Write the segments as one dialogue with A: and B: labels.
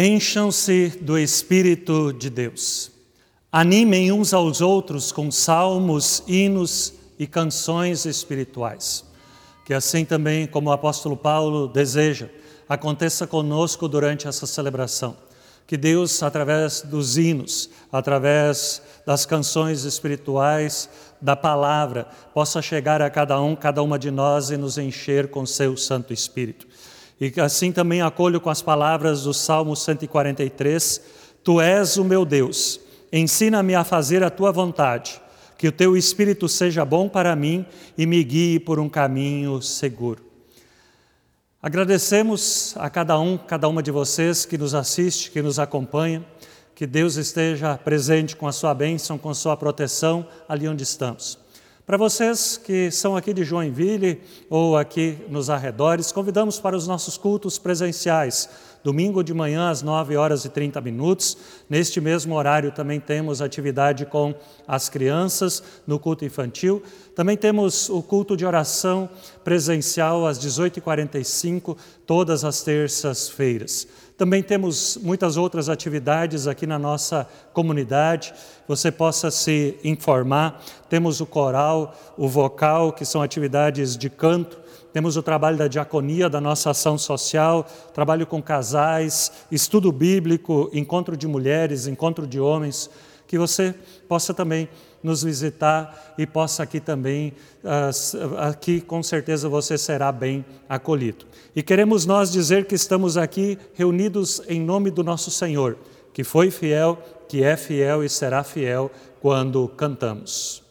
A: Encham-se do Espírito de Deus. Animem uns aos outros com salmos, hinos e canções espirituais. Que assim também, como o apóstolo Paulo deseja, aconteça conosco durante essa celebração. Que Deus, através dos hinos, através das canções espirituais, da palavra, possa chegar a cada um, cada uma de nós e nos encher com seu Santo Espírito. E assim também acolho com as palavras do Salmo 143: Tu és o meu Deus, ensina-me a fazer a tua vontade, que o teu espírito seja bom para mim e me guie por um caminho seguro. Agradecemos a cada um, cada uma de vocês que nos assiste, que nos acompanha, que Deus esteja presente com a sua bênção, com a sua proteção ali onde estamos. Para vocês que são aqui de Joinville ou aqui nos arredores, convidamos para os nossos cultos presenciais. Domingo de manhã às 9 horas e 30 minutos. Neste mesmo horário também temos atividade com as crianças no culto infantil. Também temos o culto de oração presencial às 18h45, todas as terças-feiras. Também temos muitas outras atividades aqui na nossa comunidade. Você possa se informar. Temos o coral, o vocal, que são atividades de canto. Temos o trabalho da diaconia, da nossa ação social, trabalho com casais, estudo bíblico, encontro de mulheres, encontro de homens. Que você possa também nos visitar e possa aqui também, aqui com certeza você será bem acolhido. E queremos nós dizer que estamos aqui reunidos em nome do nosso Senhor, que foi fiel, que é fiel e será fiel quando cantamos.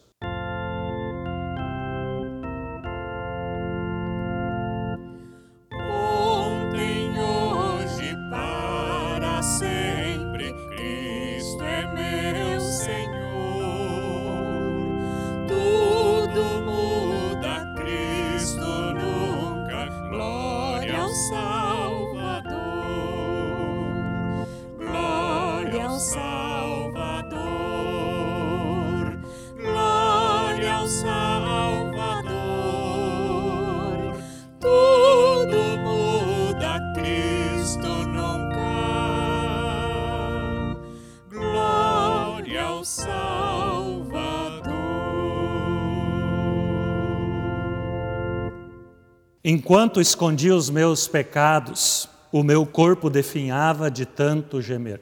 A: Enquanto escondia os meus pecados, o meu corpo definhava de tanto gemer.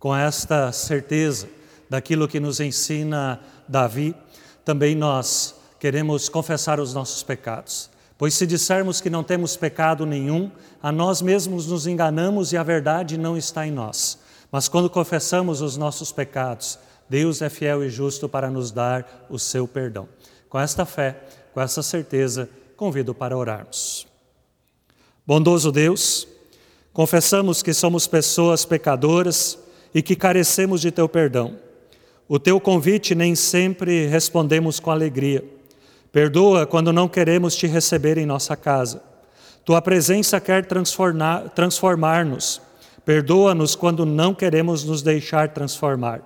A: Com esta certeza daquilo que nos ensina Davi, também nós queremos confessar os nossos pecados. Pois se dissermos que não temos pecado nenhum, a nós mesmos nos enganamos e a verdade não está em nós. Mas quando confessamos os nossos pecados, Deus é fiel e justo para nos dar o seu perdão. Com esta fé, com essa certeza, convido para orarmos. Bondoso Deus, confessamos que somos pessoas pecadoras e que carecemos de teu perdão. O teu convite nem sempre respondemos com alegria. Perdoa quando não queremos te receber em nossa casa. Tua presença quer transformar-nos. Perdoa-nos quando não queremos nos deixar transformar.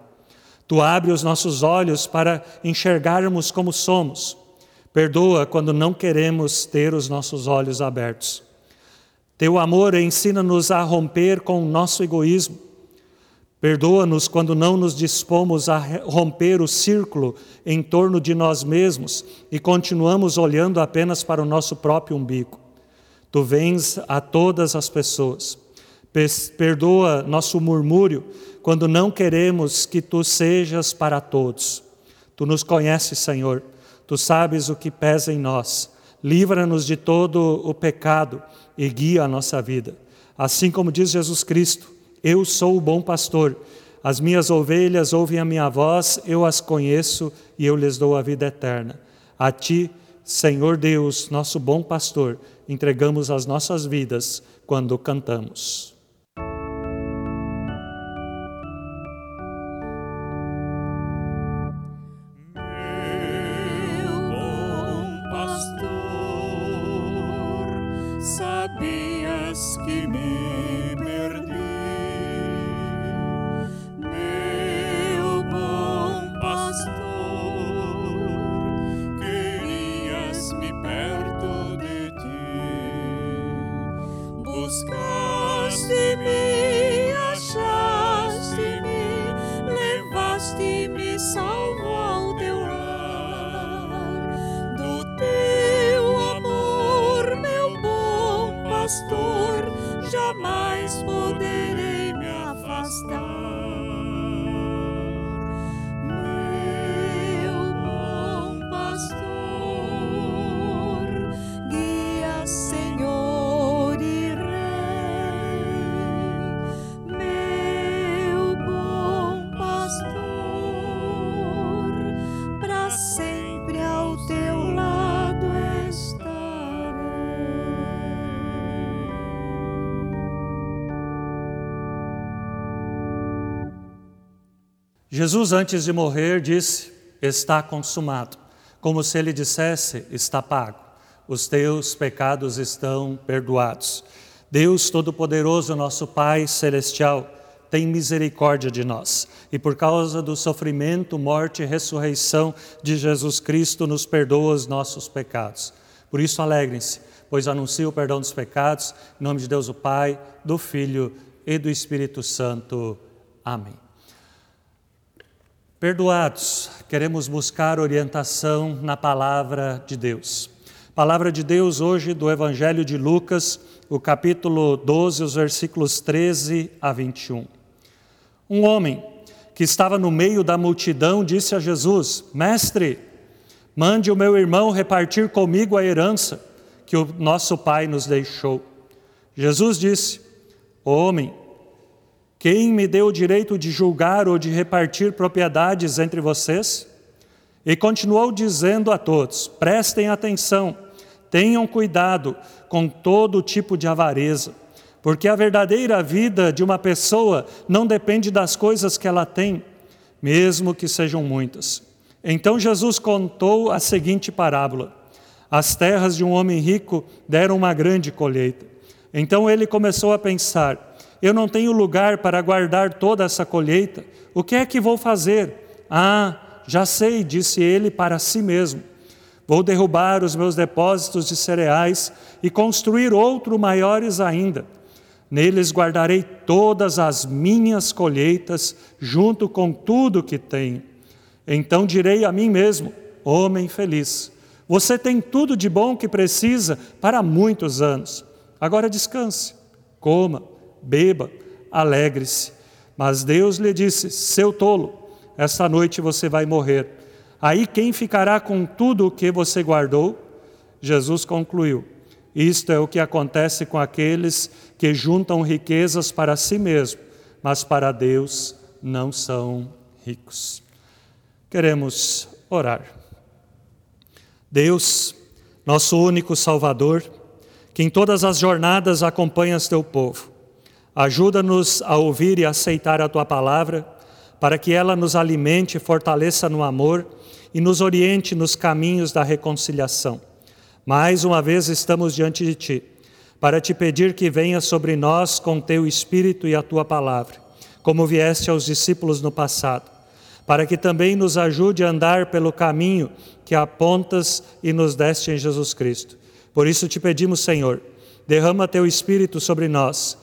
A: Tu abre os nossos olhos para enxergarmos como somos Perdoa quando não queremos ter os nossos olhos abertos. Teu amor ensina-nos a romper com o nosso egoísmo. Perdoa-nos quando não nos dispomos a romper o círculo em torno de nós mesmos e continuamos olhando apenas para o nosso próprio umbigo. Tu vens a todas as pessoas. Perdoa nosso murmúrio quando não queremos que tu sejas para todos. Tu nos conheces, Senhor Tu sabes o que pesa em nós. Livra-nos de todo o pecado e guia a nossa vida. Assim como diz Jesus Cristo: Eu sou o bom pastor. As minhas ovelhas ouvem a minha voz, eu as conheço e eu lhes dou a vida eterna. A ti, Senhor Deus, nosso bom pastor, entregamos as nossas vidas quando cantamos.
B: Bom
A: Jesus, antes de morrer, disse: Está consumado. Como se ele dissesse: Está pago. Os teus pecados estão perdoados. Deus Todo-Poderoso, nosso Pai Celestial, tem misericórdia de nós. E por causa do sofrimento, morte e ressurreição de Jesus Cristo, nos perdoa os nossos pecados. Por isso, alegrem-se, pois anuncio o perdão dos pecados. Em nome de Deus, o Pai, do Filho e do Espírito Santo. Amém. Perdoados, queremos buscar orientação na palavra de Deus. Palavra de Deus hoje do Evangelho de Lucas, o capítulo 12, os versículos 13 a 21. Um homem que estava no meio da multidão disse a Jesus: Mestre, mande o meu irmão repartir comigo a herança que o nosso pai nos deixou. Jesus disse: Homem, quem me deu o direito de julgar ou de repartir propriedades entre vocês? E continuou dizendo a todos: prestem atenção, tenham cuidado com todo tipo de avareza, porque a verdadeira vida de uma pessoa não depende das coisas que ela tem, mesmo que sejam muitas. Então Jesus contou a seguinte parábola: As terras de um homem rico deram uma grande colheita. Então ele começou a pensar: eu não tenho lugar para guardar toda essa colheita. O que é que vou fazer? Ah, já sei, disse ele para si mesmo. Vou derrubar os meus depósitos de cereais e construir outro maiores ainda. Neles guardarei todas as minhas colheitas, junto com tudo que tenho. Então direi a mim mesmo: homem feliz, você tem tudo de bom que precisa para muitos anos. Agora descanse, coma beba, alegre-se. Mas Deus lhe disse: Seu tolo, esta noite você vai morrer. Aí quem ficará com tudo o que você guardou? Jesus concluiu: Isto é o que acontece com aqueles que juntam riquezas para si mesmo, mas para Deus não são ricos. Queremos orar. Deus, nosso único Salvador, que em todas as jornadas acompanhas teu povo, Ajuda-nos a ouvir e aceitar a tua palavra, para que ela nos alimente fortaleça no amor e nos oriente nos caminhos da reconciliação. Mais uma vez estamos diante de ti, para te pedir que venha sobre nós com teu espírito e a tua palavra, como vieste aos discípulos no passado, para que também nos ajude a andar pelo caminho que apontas e nos deste em Jesus Cristo. Por isso te pedimos, Senhor, derrama teu espírito sobre nós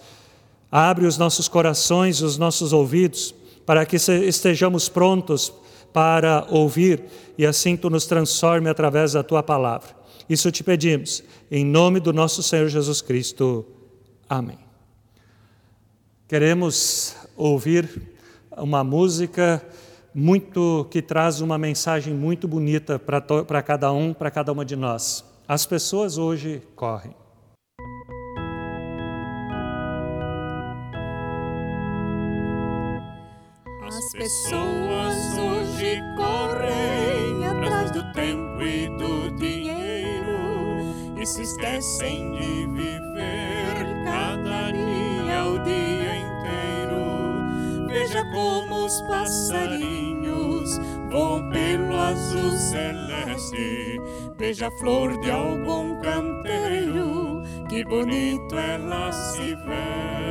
A: Abre os nossos corações, os nossos ouvidos, para que estejamos prontos para ouvir e assim tu nos transforme através da tua palavra. Isso te pedimos, em nome do nosso Senhor Jesus Cristo. Amém. Queremos ouvir uma música muito que traz uma mensagem muito bonita para cada um, para cada uma de nós. As pessoas hoje correm.
B: As pessoas hoje correm atrás do tempo e do dinheiro e se esquecem de viver cada dia o dia inteiro. Veja como os passarinhos voam pelo azul celeste. Veja a flor de algum canteiro que bonito ela se veste.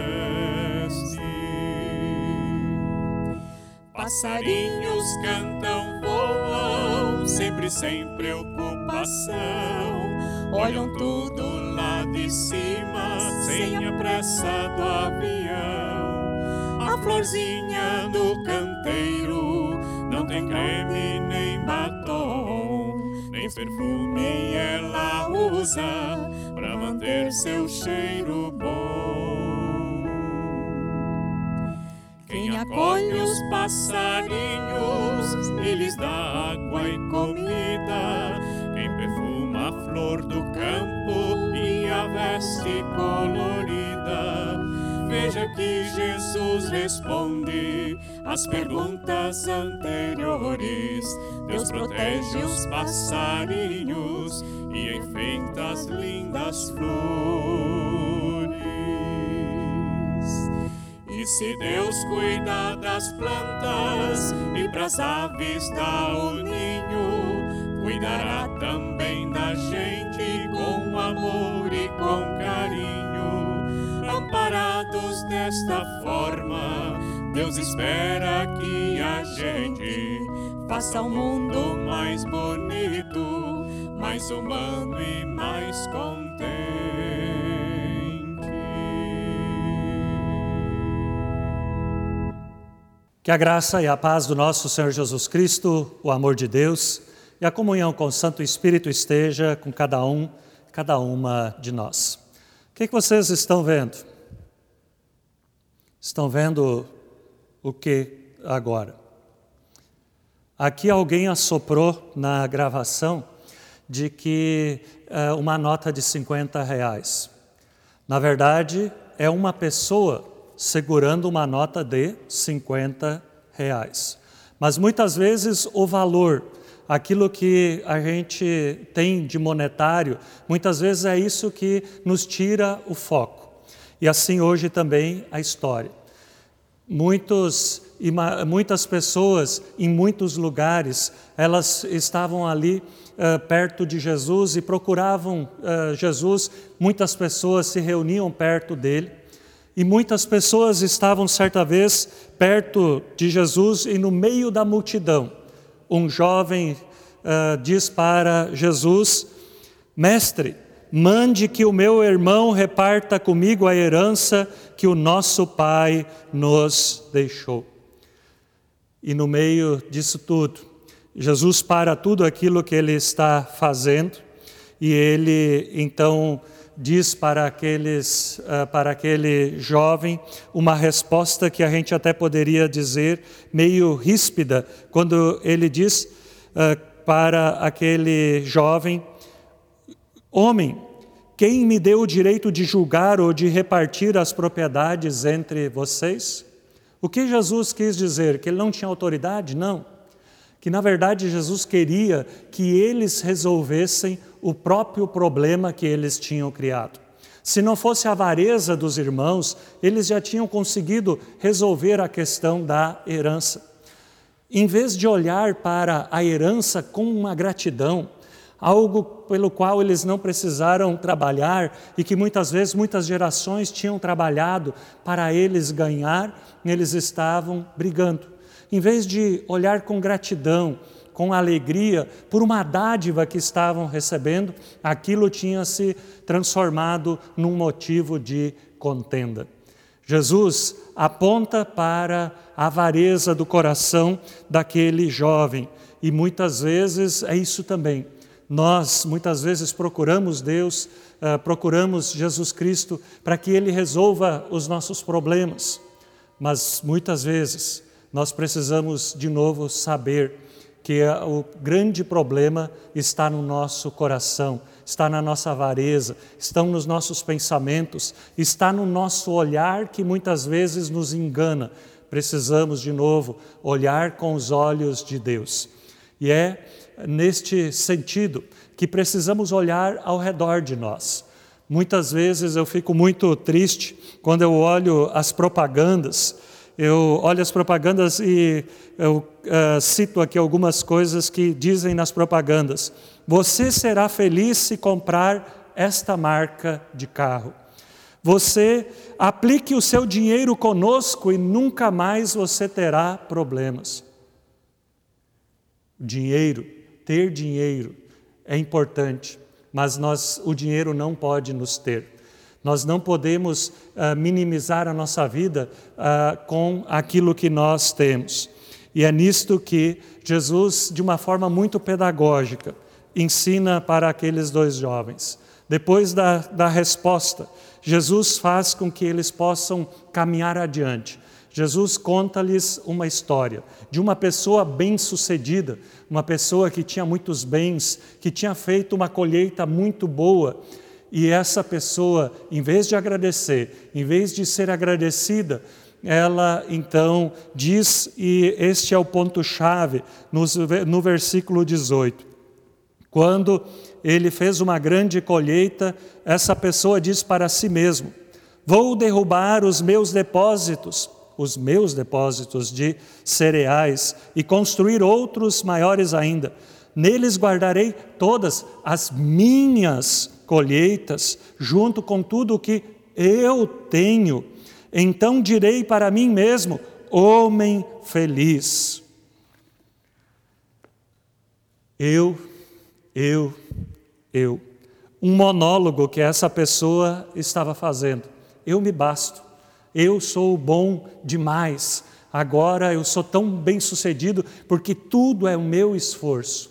B: Passarinhos cantam, voam, sempre sem preocupação. Olham tudo lá de cima, sem a pressa do avião. A florzinha do canteiro não tem creme nem batom, nem perfume ela usa para manter seu cheiro bom. Acolhe os passarinhos e lhes dá água e comida, quem perfuma a flor do campo e a veste colorida. Veja que Jesus responde às perguntas anteriores. Deus protege os passarinhos e enfeita as lindas flores. E se Deus cuida das plantas e pras aves dá o ninho, cuidará também da gente com amor e com carinho. Amparados desta forma, Deus espera que a gente faça o mundo mais bonito, mais humano e mais contente.
A: Que a graça e a paz do nosso Senhor Jesus Cristo, o amor de Deus e a comunhão com o Santo Espírito esteja com cada um, cada uma de nós. O que, que vocês estão vendo? Estão vendo o que agora? Aqui alguém assoprou na gravação de que é, uma nota de 50 reais. Na verdade, é uma pessoa segurando uma nota de 50 reais. Mas muitas vezes o valor, aquilo que a gente tem de monetário, muitas vezes é isso que nos tira o foco. E assim hoje também a história. Muitos, muitas pessoas em muitos lugares, elas estavam ali uh, perto de Jesus e procuravam uh, Jesus. Muitas pessoas se reuniam perto dele e muitas pessoas estavam certa vez perto de Jesus e no meio da multidão, um jovem uh, diz para Jesus: Mestre, mande que o meu irmão reparta comigo a herança que o nosso pai nos deixou. E no meio disso tudo, Jesus para tudo aquilo que ele está fazendo e ele então diz para aqueles uh, para aquele jovem uma resposta que a gente até poderia dizer meio ríspida quando ele diz uh, para aquele jovem Homem, quem me deu o direito de julgar ou de repartir as propriedades entre vocês? O que Jesus quis dizer? Que ele não tinha autoridade? Não. Que na verdade Jesus queria que eles resolvessem o próprio problema que eles tinham criado. Se não fosse a avareza dos irmãos, eles já tinham conseguido resolver a questão da herança. Em vez de olhar para a herança com uma gratidão, algo pelo qual eles não precisaram trabalhar e que muitas vezes muitas gerações tinham trabalhado para eles ganhar, eles estavam brigando. Em vez de olhar com gratidão, com alegria por uma dádiva que estavam recebendo, aquilo tinha se transformado num motivo de contenda. Jesus aponta para a avareza do coração daquele jovem e muitas vezes é isso também. Nós muitas vezes procuramos Deus, uh, procuramos Jesus Cristo para que Ele resolva os nossos problemas, mas muitas vezes nós precisamos de novo saber que o grande problema está no nosso coração, está na nossa avareza, estão nos nossos pensamentos, está no nosso olhar que muitas vezes nos engana. Precisamos de novo olhar com os olhos de Deus. E é neste sentido que precisamos olhar ao redor de nós. Muitas vezes eu fico muito triste quando eu olho as propagandas, eu olho as propagandas e eu uh, cito aqui algumas coisas que dizem nas propagandas. Você será feliz se comprar esta marca de carro. Você aplique o seu dinheiro conosco e nunca mais você terá problemas. Dinheiro, ter dinheiro é importante, mas nós, o dinheiro não pode nos ter. Nós não podemos uh, minimizar a nossa vida uh, com aquilo que nós temos. E é nisto que Jesus, de uma forma muito pedagógica, ensina para aqueles dois jovens. Depois da, da resposta, Jesus faz com que eles possam caminhar adiante. Jesus conta-lhes uma história de uma pessoa bem-sucedida, uma pessoa que tinha muitos bens, que tinha feito uma colheita muito boa. E essa pessoa, em vez de agradecer, em vez de ser agradecida, ela então diz, e este é o ponto-chave no versículo 18: quando ele fez uma grande colheita, essa pessoa diz para si mesmo: Vou derrubar os meus depósitos, os meus depósitos de cereais, e construir outros maiores ainda. Neles guardarei todas as minhas colheitas, junto com tudo o que eu tenho. Então direi para mim mesmo: homem feliz. Eu, eu, eu. Um monólogo que essa pessoa estava fazendo. Eu me basto, eu sou bom demais, agora eu sou tão bem sucedido porque tudo é o meu esforço.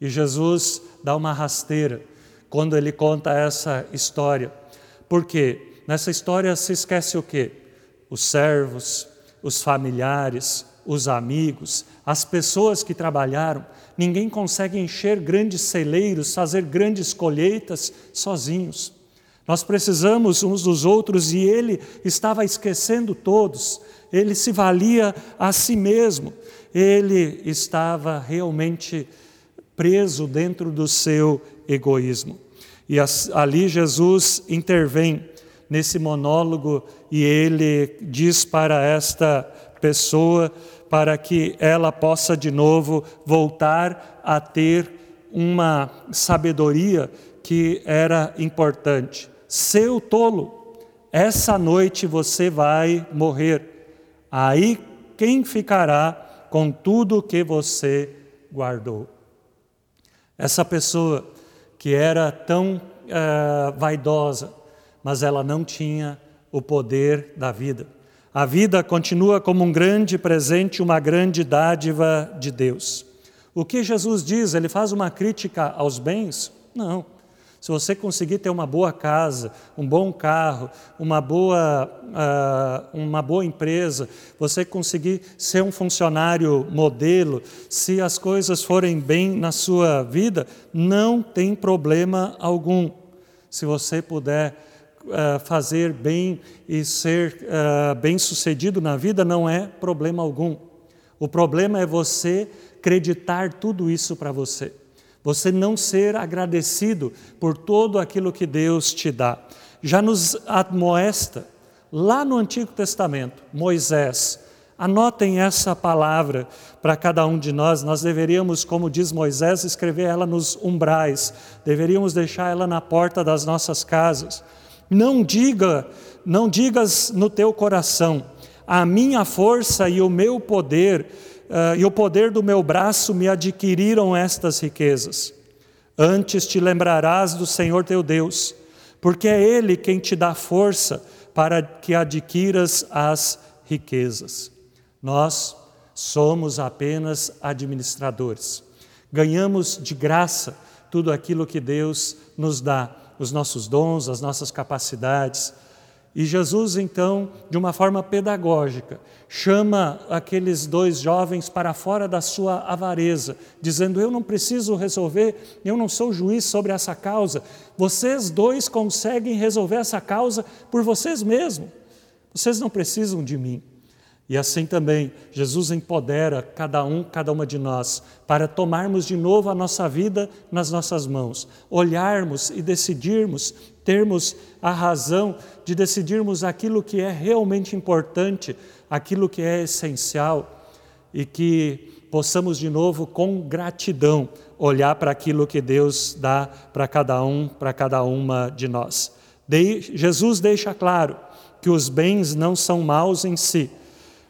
A: E Jesus dá uma rasteira quando ele conta essa história. Porque nessa história se esquece o quê? Os servos, os familiares, os amigos, as pessoas que trabalharam, ninguém consegue encher grandes celeiros, fazer grandes colheitas sozinhos. Nós precisamos uns dos outros e ele estava esquecendo todos, ele se valia a si mesmo, ele estava realmente preso dentro do seu egoísmo. E ali Jesus intervém nesse monólogo e ele diz para esta pessoa para que ela possa de novo voltar a ter uma sabedoria que era importante. Seu tolo, essa noite você vai morrer. Aí quem ficará com tudo que você guardou? Essa pessoa que era tão uh, vaidosa, mas ela não tinha o poder da vida. A vida continua como um grande presente, uma grande dádiva de Deus. O que Jesus diz? Ele faz uma crítica aos bens? Não. Se você conseguir ter uma boa casa, um bom carro, uma boa, uh, uma boa empresa, você conseguir ser um funcionário modelo, se as coisas forem bem na sua vida, não tem problema algum. Se você puder uh, fazer bem e ser uh, bem-sucedido na vida não é problema algum. O problema é você acreditar tudo isso para você. Você não ser agradecido por todo aquilo que Deus te dá. Já nos admoesta lá no Antigo Testamento, Moisés. Anotem essa palavra para cada um de nós. Nós deveríamos, como diz Moisés, escrever ela nos umbrais, deveríamos deixar ela na porta das nossas casas. Não diga, não digas no teu coração, a minha força e o meu poder uh, e o poder do meu braço me adquiriram estas riquezas. Antes te lembrarás do Senhor teu Deus, porque é Ele quem te dá força para que adquiras as riquezas. Nós somos apenas administradores. Ganhamos de graça tudo aquilo que Deus nos dá os nossos dons, as nossas capacidades. E Jesus, então, de uma forma pedagógica, chama aqueles dois jovens para fora da sua avareza, dizendo: Eu não preciso resolver, eu não sou juiz sobre essa causa. Vocês dois conseguem resolver essa causa por vocês mesmos. Vocês não precisam de mim. E assim também, Jesus empodera cada um, cada uma de nós, para tomarmos de novo a nossa vida nas nossas mãos, olharmos e decidirmos, termos a razão de decidirmos aquilo que é realmente importante, aquilo que é essencial, e que possamos de novo, com gratidão, olhar para aquilo que Deus dá para cada um, para cada uma de nós. De, Jesus deixa claro que os bens não são maus em si,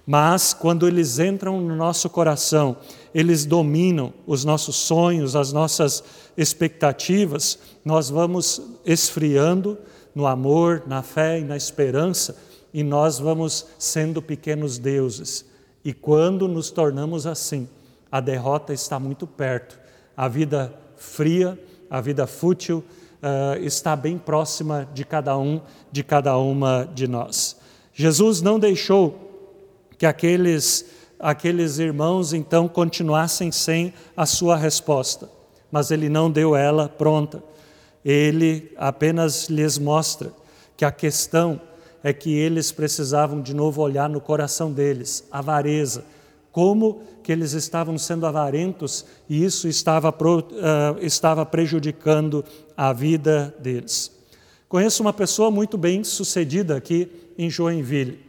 A: mas quando eles entram no nosso coração, eles dominam os nossos sonhos, as nossas expectativas, nós vamos esfriando no amor, na fé e na esperança, e nós vamos sendo pequenos deuses. E quando nos tornamos assim, a derrota está muito perto. A vida fria, a vida fútil uh, está bem próxima de cada um, de cada uma de nós. Jesus não deixou que aqueles aqueles irmãos então continuassem sem a sua resposta, mas ele não deu ela pronta. Ele apenas lhes mostra que a questão é que eles precisavam de novo olhar no coração deles, avareza, como que eles estavam sendo avarentos e isso estava, uh, estava prejudicando a vida deles. Conheço uma pessoa muito bem sucedida aqui em Joinville,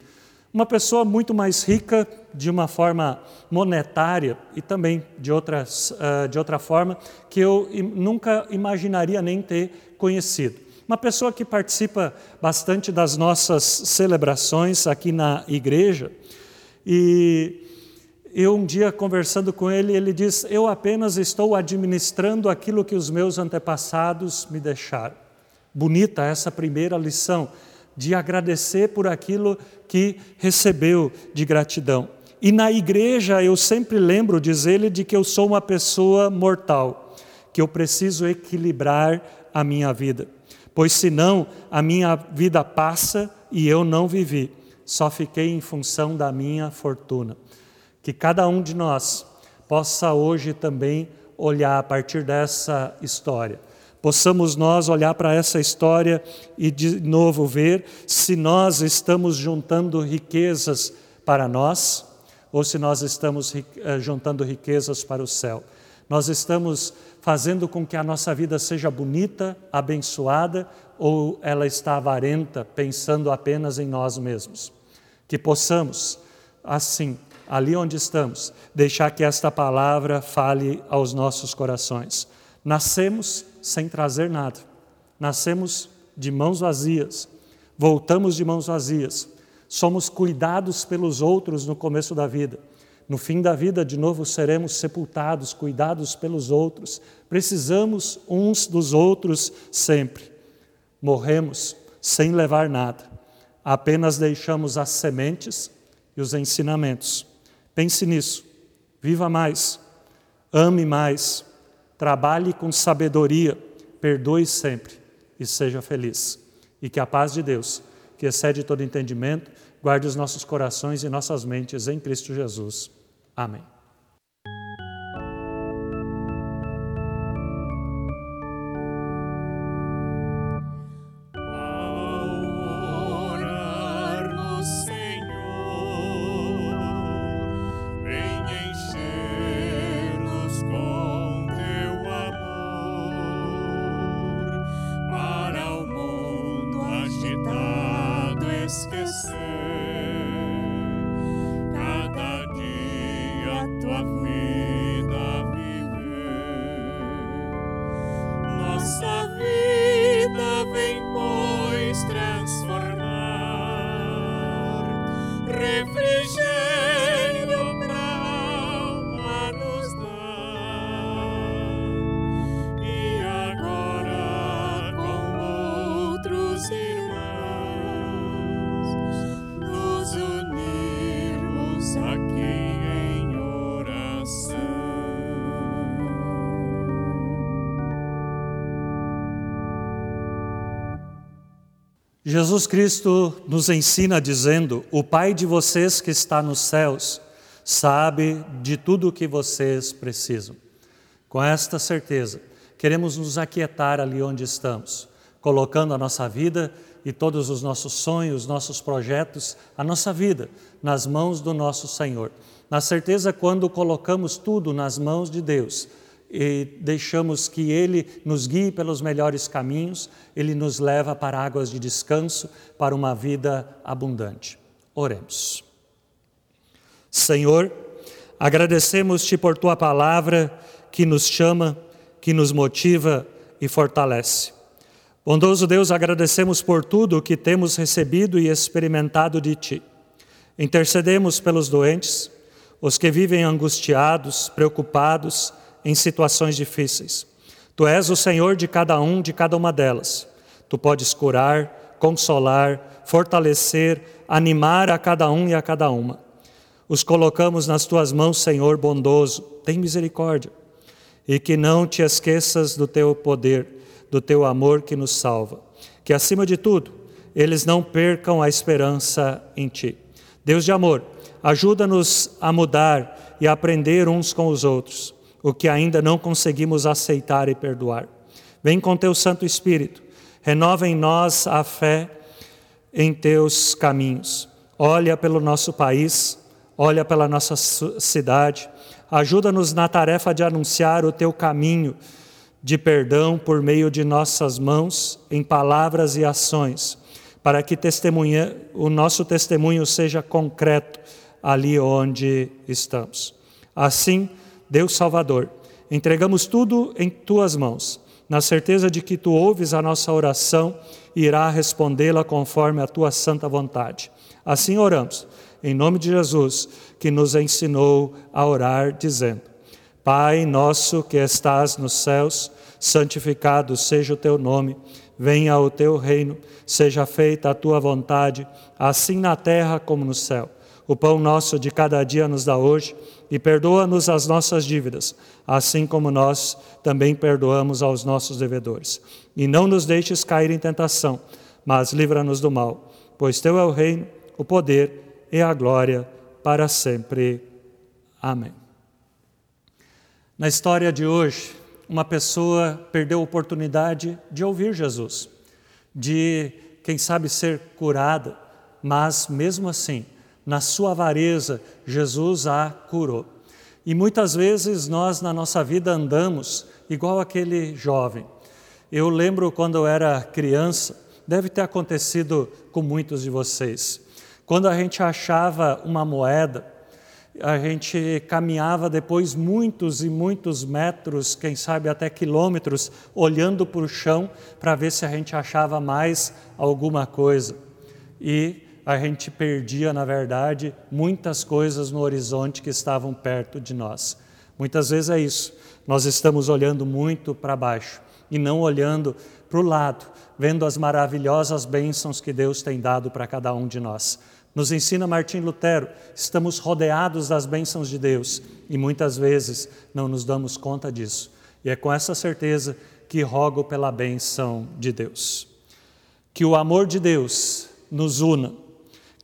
A: uma pessoa muito mais rica de uma forma monetária e também de, outras, uh, de outra forma que eu nunca imaginaria nem ter conhecido. Uma pessoa que participa bastante das nossas celebrações aqui na igreja. E eu um dia conversando com ele, ele diz: Eu apenas estou administrando aquilo que os meus antepassados me deixaram. Bonita essa primeira lição de agradecer por aquilo que recebeu de gratidão. E na igreja eu sempre lembro, diz ele, de que eu sou uma pessoa mortal, que eu preciso equilibrar a minha vida pois senão a minha vida passa e eu não vivi, só fiquei em função da minha fortuna. Que cada um de nós possa hoje também olhar a partir dessa história. Possamos nós olhar para essa história e de novo ver se nós estamos juntando riquezas para nós ou se nós estamos eh, juntando riquezas para o céu. Nós estamos fazendo com que a nossa vida seja bonita, abençoada, ou ela está avarenta, pensando apenas em nós mesmos? Que possamos, assim, ali onde estamos, deixar que esta palavra fale aos nossos corações. Nascemos sem trazer nada, nascemos de mãos vazias, voltamos de mãos vazias, somos cuidados pelos outros no começo da vida. No fim da vida, de novo, seremos sepultados, cuidados pelos outros. Precisamos uns dos outros sempre. Morremos sem levar nada, apenas deixamos as sementes e os ensinamentos. Pense nisso, viva mais, ame mais, trabalhe com sabedoria, perdoe sempre e seja feliz. E que a paz de Deus, que excede todo entendimento, guarde os nossos corações e nossas mentes em Cristo Jesus. Amém. Jesus Cristo nos ensina dizendo: O Pai de vocês que está nos céus sabe de tudo o que vocês precisam. Com esta certeza, queremos nos aquietar ali onde estamos, colocando a nossa vida e todos os nossos sonhos, nossos projetos, a nossa vida nas mãos do nosso Senhor. Na certeza, quando colocamos tudo nas mãos de Deus, e deixamos que Ele nos guie pelos melhores caminhos, Ele nos leva para águas de descanso, para uma vida abundante. Oremos. Senhor, agradecemos-te por tua palavra que nos chama, que nos motiva e fortalece. Bondoso Deus, agradecemos por tudo o que temos recebido e experimentado de Ti. Intercedemos pelos doentes, os que vivem angustiados, preocupados, em situações difíceis. Tu és o Senhor de cada um, de cada uma delas. Tu podes curar, consolar, fortalecer, animar a cada um e a cada uma. Os colocamos nas tuas mãos, Senhor bondoso. Tem misericórdia. E que não te esqueças do teu poder, do teu amor que nos salva. Que acima de tudo, eles não percam a esperança em ti. Deus de amor, ajuda-nos a mudar e a aprender uns com os outros o que ainda não conseguimos aceitar e perdoar. Vem com teu Santo Espírito, renova em nós a fé em teus caminhos. Olha pelo nosso país, olha pela nossa cidade, ajuda-nos na tarefa de anunciar o teu caminho de perdão por meio de nossas mãos, em palavras e ações, para que o nosso testemunho seja concreto ali onde estamos. Assim, Deus Salvador, entregamos tudo em tuas mãos, na certeza de que tu ouves a nossa oração e irá respondê-la conforme a tua santa vontade. Assim oramos, em nome de Jesus, que nos ensinou a orar, dizendo: Pai nosso que estás nos céus, santificado seja o teu nome, venha o teu reino, seja feita a tua vontade, assim na terra como no céu. O pão nosso de cada dia nos dá hoje e perdoa-nos as nossas dívidas, assim como nós também perdoamos aos nossos devedores. E não nos deixes cair em tentação, mas livra-nos do mal, pois teu é o reino, o poder e a glória para sempre. Amém. Na história de hoje, uma pessoa perdeu a oportunidade de ouvir Jesus, de, quem sabe, ser curada, mas mesmo assim, na sua avareza, Jesus a curou. E muitas vezes nós na nossa vida andamos igual aquele jovem. Eu lembro quando eu era criança, deve ter acontecido com muitos de vocês. Quando a gente achava uma moeda, a gente caminhava depois muitos e muitos metros, quem sabe até quilômetros, olhando para o chão para ver se a gente achava mais alguma coisa. E a gente perdia, na verdade, muitas coisas no horizonte que estavam perto de nós. Muitas vezes é isso. Nós estamos olhando muito para baixo e não olhando para o lado, vendo as maravilhosas bênçãos que Deus tem dado para cada um de nós. Nos ensina Martim Lutero, estamos rodeados das bênçãos de Deus e muitas vezes não nos damos conta disso. E é com essa certeza que rogo pela bênção de Deus. Que o amor de Deus nos una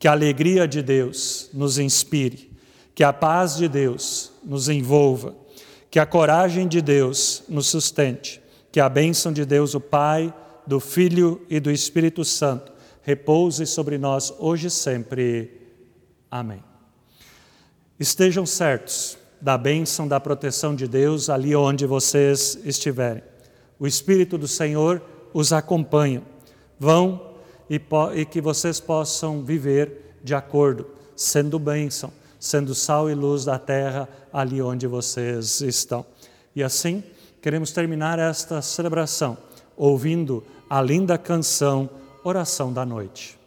A: que a alegria de Deus nos inspire, que a paz de Deus nos envolva, que a coragem de Deus nos sustente, que a bênção de Deus, o Pai, do Filho e do Espírito Santo, repouse sobre nós hoje e sempre. Amém. Estejam certos da bênção, da proteção de Deus ali onde vocês estiverem. O Espírito do Senhor os acompanha. Vão e, e que vocês possam viver de acordo, sendo bênção, sendo sal e luz da terra ali onde vocês estão. E assim, queremos terminar esta celebração ouvindo a linda canção Oração da Noite.